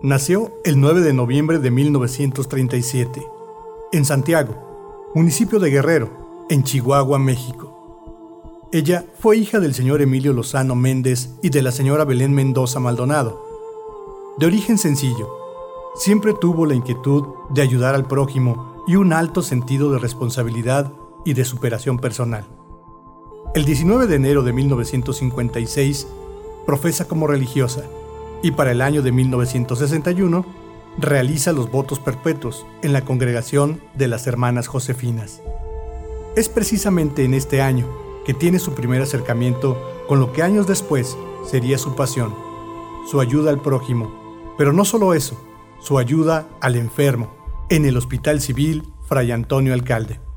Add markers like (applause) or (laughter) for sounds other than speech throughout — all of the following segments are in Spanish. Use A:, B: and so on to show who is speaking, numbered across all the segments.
A: nació el 9 de noviembre de 1937 en Santiago, municipio de Guerrero, en Chihuahua, México. Ella fue hija del señor Emilio Lozano Méndez y de la señora Belén Mendoza Maldonado. De origen sencillo, siempre tuvo la inquietud de ayudar al prójimo y un alto sentido de responsabilidad y de superación personal. El 19 de enero de 1956 profesa como religiosa y para el año de 1961 realiza los votos perpetuos en la congregación de las Hermanas Josefinas. Es precisamente en este año que tiene su primer acercamiento con lo que años después sería su pasión, su ayuda al prójimo, pero no solo eso, su ayuda al enfermo, en el Hospital Civil Fray Antonio Alcalde.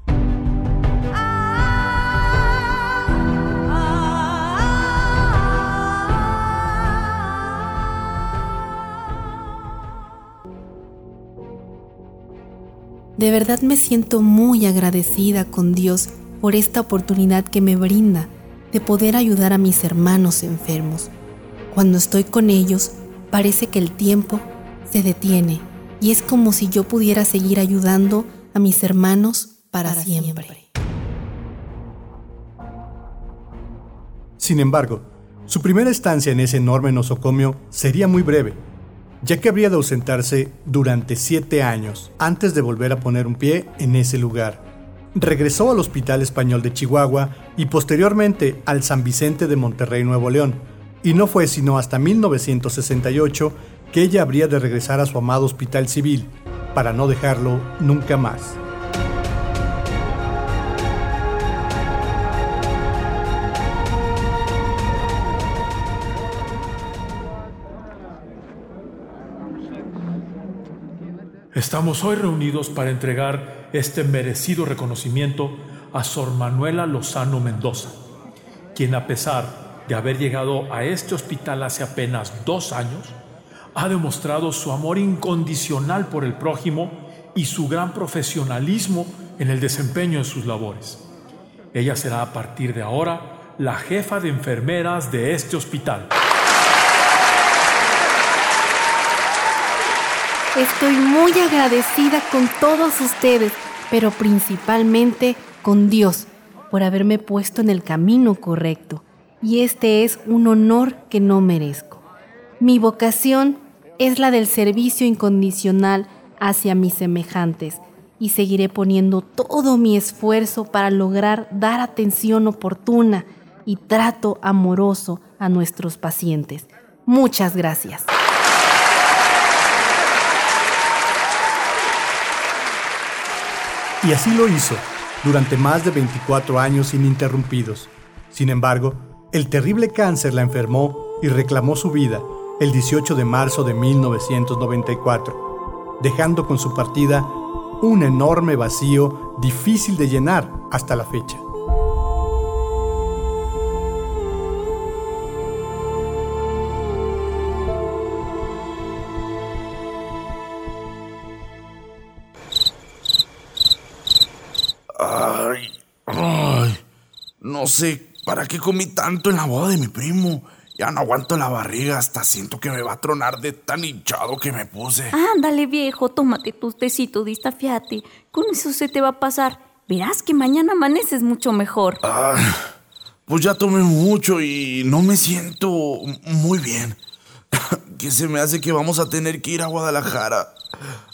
B: De verdad me siento muy agradecida con Dios por esta oportunidad que me brinda de poder ayudar a mis hermanos enfermos. Cuando estoy con ellos, parece que el tiempo se detiene y es como si yo pudiera seguir ayudando a mis hermanos para, siempre.
A: Sin embargo, su primera estancia en ese enorme nosocomio sería muy breve ya que habría de ausentarse durante siete años antes de volver a poner un pie en ese lugar. Regresó al Hospital Español de Chihuahua y posteriormente al San Vicente de Monterrey, Nuevo León, y no fue sino hasta 1968 que ella habría de regresar a su amado Hospital Civil, para no dejarlo nunca más.
C: Estamos hoy reunidos para entregar este merecido reconocimiento a Sor Manuela Lozano Mendoza, quien a pesar de haber llegado a este hospital hace apenas dos años, ha demostrado su amor incondicional por el prójimo y su gran profesionalismo en el desempeño de sus labores. Ella será a partir de ahora la jefa de enfermeras de este hospital.
B: Estoy muy agradecida con todos ustedes, pero principalmente con Dios por haberme puesto en el camino correcto. Y este es un honor que no merezco. Mi vocación es la del servicio incondicional hacia mis semejantes y seguiré poniendo todo mi esfuerzo para lograr dar atención oportuna y trato amoroso a nuestros pacientes. Muchas gracias.
A: Y así lo hizo, durante más de 24 años ininterrumpidos. Sin embargo, el terrible cáncer la enfermó y reclamó su vida el 18 de marzo de 1994, dejando con su partida un enorme vacío difícil de llenar hasta la fecha.
D: Sé para qué comí tanto en la boda de mi primo. Ya no aguanto la barriga, hasta siento que me va a tronar de tan hinchado que me puse.
E: Ándale, viejo, tómate tu tecito, fiate. Con eso se te va a pasar. Verás que mañana amaneces mucho mejor.
D: pues ya tomé mucho y no me siento muy bien. (laughs) que se me hace que vamos a tener que ir a Guadalajara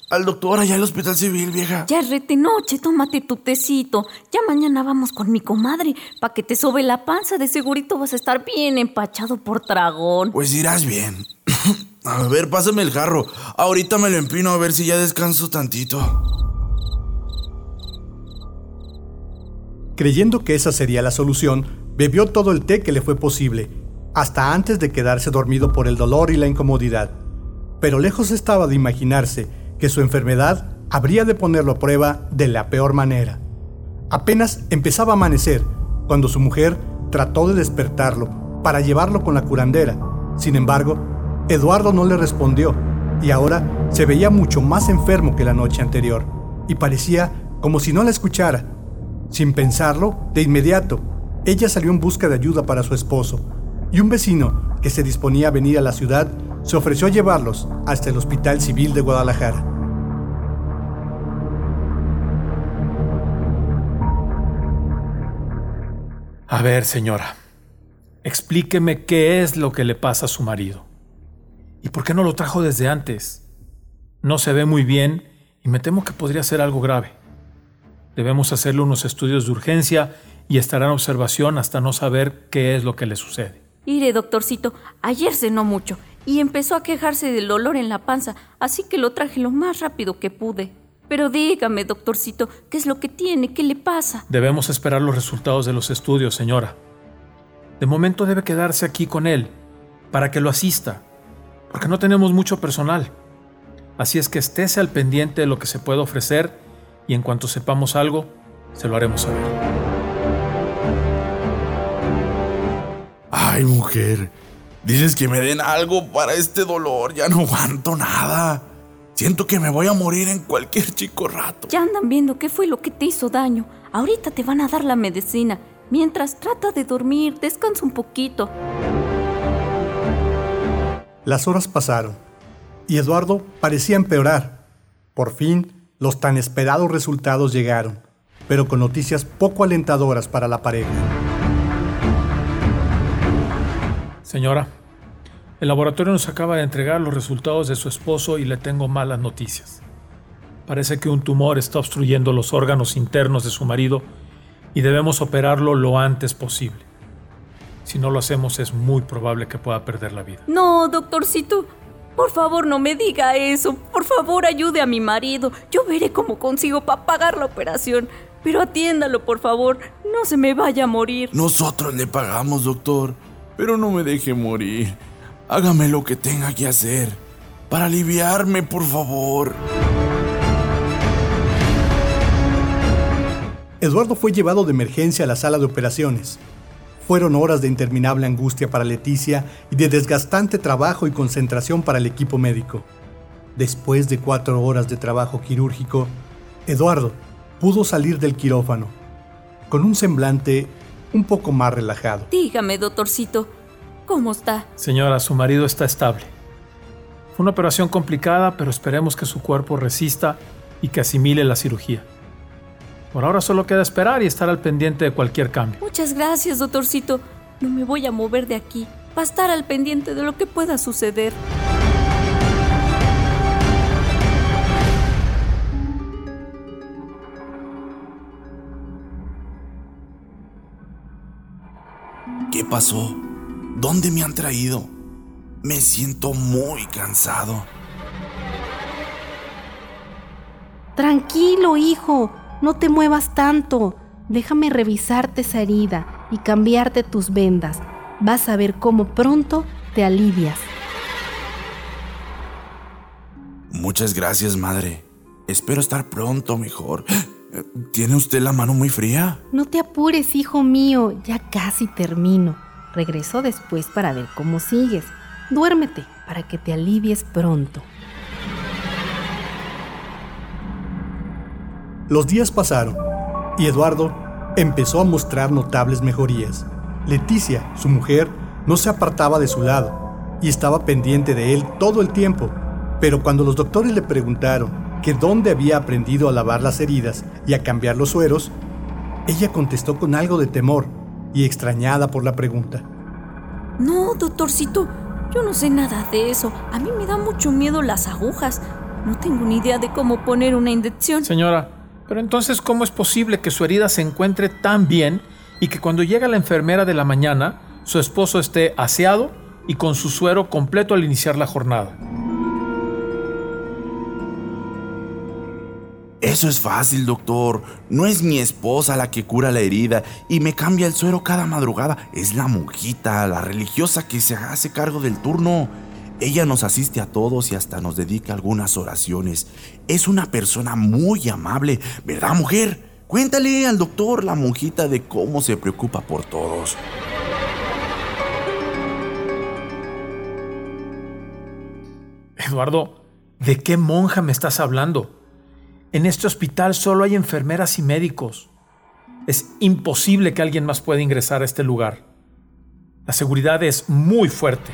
D: al doctor allá al hospital civil, vieja.
E: Ya es rete noche, tómate tu tecito. Ya mañana vamos con mi comadre, pa' que te sobe la panza. De segurito vas a estar bien empachado por dragón.
D: Pues irás bien. (laughs) a ver, pásame el jarro. Ahorita me lo empino a ver si ya descanso tantito.
A: Creyendo que esa sería la solución, bebió todo el té que le fue posible, hasta antes de quedarse dormido por el dolor y la incomodidad. Pero lejos estaba de imaginarse que su enfermedad habría de ponerlo a prueba de la peor manera. Apenas empezaba a amanecer cuando su mujer trató de despertarlo para llevarlo con la curandera. Sin embargo, Eduardo no le respondió y ahora se veía mucho más enfermo que la noche anterior y parecía como si no la escuchara. Sin pensarlo, de inmediato, ella salió en busca de ayuda para su esposo y un vecino que se disponía a venir a la ciudad se ofreció a llevarlos hasta el Hospital Civil de Guadalajara.
C: A ver, señora, explíqueme qué es lo que le pasa a su marido. ¿Y por qué no lo trajo desde antes? No se ve muy bien y me temo que podría ser algo grave. Debemos hacerle unos estudios de urgencia y estará en observación hasta no saber qué es lo que le sucede.
E: Iré, doctorcito, ayer cenó mucho y empezó a quejarse del olor en la panza, así que lo traje lo más rápido que pude. Pero dígame, doctorcito, ¿qué es lo que tiene? ¿Qué le pasa?
C: Debemos esperar los resultados de los estudios, señora. De momento debe quedarse aquí con él, para que lo asista, porque no tenemos mucho personal. Así es que estése al pendiente de lo que se puede ofrecer y en cuanto sepamos algo, se lo haremos saber.
D: Ay, mujer, dices que me den algo para este dolor, ya no aguanto nada. Siento que me voy a morir en cualquier chico rato.
E: Ya andan viendo qué fue lo que te hizo daño. Ahorita te van a dar la medicina. Mientras trata de dormir, descansa un poquito.
A: Las horas pasaron y Eduardo parecía empeorar. Por fin, los tan esperados resultados llegaron, pero con noticias poco alentadoras para la pareja.
C: Señora, el laboratorio nos acaba de entregar los resultados de su esposo y le tengo malas noticias. Parece que un tumor está obstruyendo los órganos internos de su marido y debemos operarlo lo antes posible. Si no lo hacemos es muy probable que pueda perder la vida.
E: No, doctorcito. Por favor, no me diga eso. Por favor, ayude a mi marido. Yo veré cómo consigo para pagar la operación. Pero atiéndalo, por favor. No se me vaya a morir.
D: Nosotros le pagamos, doctor. Pero no me deje morir. Hágame lo que tenga que hacer. Para aliviarme, por favor.
A: Eduardo fue llevado de emergencia a la sala de operaciones. Fueron horas de interminable angustia para Leticia y de desgastante trabajo y concentración para el equipo médico. Después de cuatro horas de trabajo quirúrgico, Eduardo pudo salir del quirófano con un semblante un poco más relajado.
E: Dígame, doctorcito, ¿Cómo está?
C: Señora, su marido está estable. Fue una operación complicada, pero esperemos que su cuerpo resista y que asimile la cirugía. Por ahora solo queda esperar y estar al pendiente de cualquier cambio.
E: Muchas gracias, doctorcito. No me voy a mover de aquí. Va a estar al pendiente de lo que pueda suceder.
D: ¿Qué pasó? ¿Dónde me han traído? Me siento muy cansado.
B: Tranquilo, hijo. No te muevas tanto. Déjame revisarte esa herida y cambiarte tus vendas. Vas a ver cómo pronto te alivias.
D: Muchas gracias, madre. Espero estar pronto mejor. ¿Tiene usted la mano muy fría?
B: No te apures, hijo mío. Ya casi termino. Regreso después para ver cómo sigues. Duérmete para que te alivies pronto.
A: Los días pasaron y Eduardo empezó a mostrar notables mejorías. Leticia, su mujer, no se apartaba de su lado y estaba pendiente de él todo el tiempo. Pero cuando los doctores le preguntaron que dónde había aprendido a lavar las heridas y a cambiar los sueros, ella contestó con algo de temor y extrañada por la pregunta.
E: No, doctorcito, yo no sé nada de eso. A mí me da mucho miedo las agujas. No tengo ni idea de cómo poner una inyección.
C: Señora, pero entonces, ¿cómo es posible que su herida se encuentre tan bien y que cuando llega la enfermera de la mañana, su esposo esté aseado y con su suero completo al iniciar la jornada?
D: Eso es fácil, doctor. No es mi esposa la que cura la herida y me cambia el suero cada madrugada. Es la monjita, la religiosa que se hace cargo del turno. Ella nos asiste a todos y hasta nos dedica algunas oraciones. Es una persona muy amable, ¿verdad, mujer? Cuéntale al doctor, la monjita, de cómo se preocupa por todos.
C: Eduardo, ¿de qué monja me estás hablando? En este hospital solo hay enfermeras y médicos. Es imposible que alguien más pueda ingresar a este lugar. La seguridad es muy fuerte.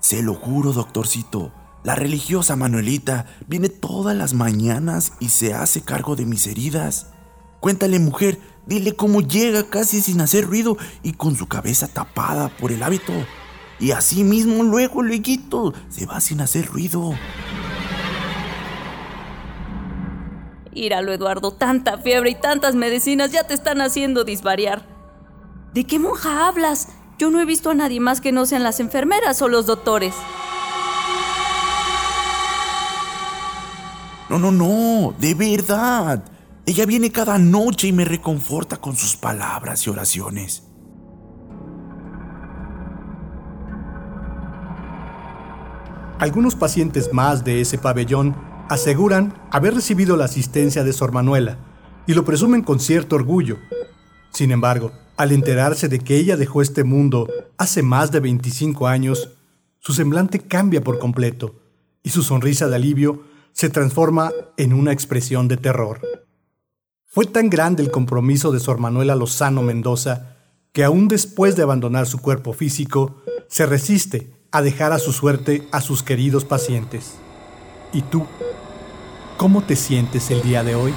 D: Se lo juro, doctorcito. La religiosa Manuelita viene todas las mañanas y se hace cargo de mis heridas. Cuéntale, mujer, dile cómo llega casi sin hacer ruido y con su cabeza tapada por el hábito. Y así mismo luego, luego, se va sin hacer ruido.
E: Íralo, Eduardo, tanta fiebre y tantas medicinas ya te están haciendo disvariar. ¿De qué monja hablas? Yo no he visto a nadie más que no sean las enfermeras o los doctores.
D: No, no, no, de verdad. Ella viene cada noche y me reconforta con sus palabras y oraciones.
A: Algunos pacientes más de ese pabellón aseguran haber recibido la asistencia de Sor Manuela y lo presumen con cierto orgullo. Sin embargo, al enterarse de que ella dejó este mundo hace más de 25 años, su semblante cambia por completo y su sonrisa de alivio se transforma en una expresión de terror. Fue tan grande el compromiso de Sor Manuela Lozano Mendoza que aún después de abandonar su cuerpo físico, se resiste a dejar a su suerte a sus queridos pacientes. ¿Y tú? ¿Cómo te sientes el día de hoy?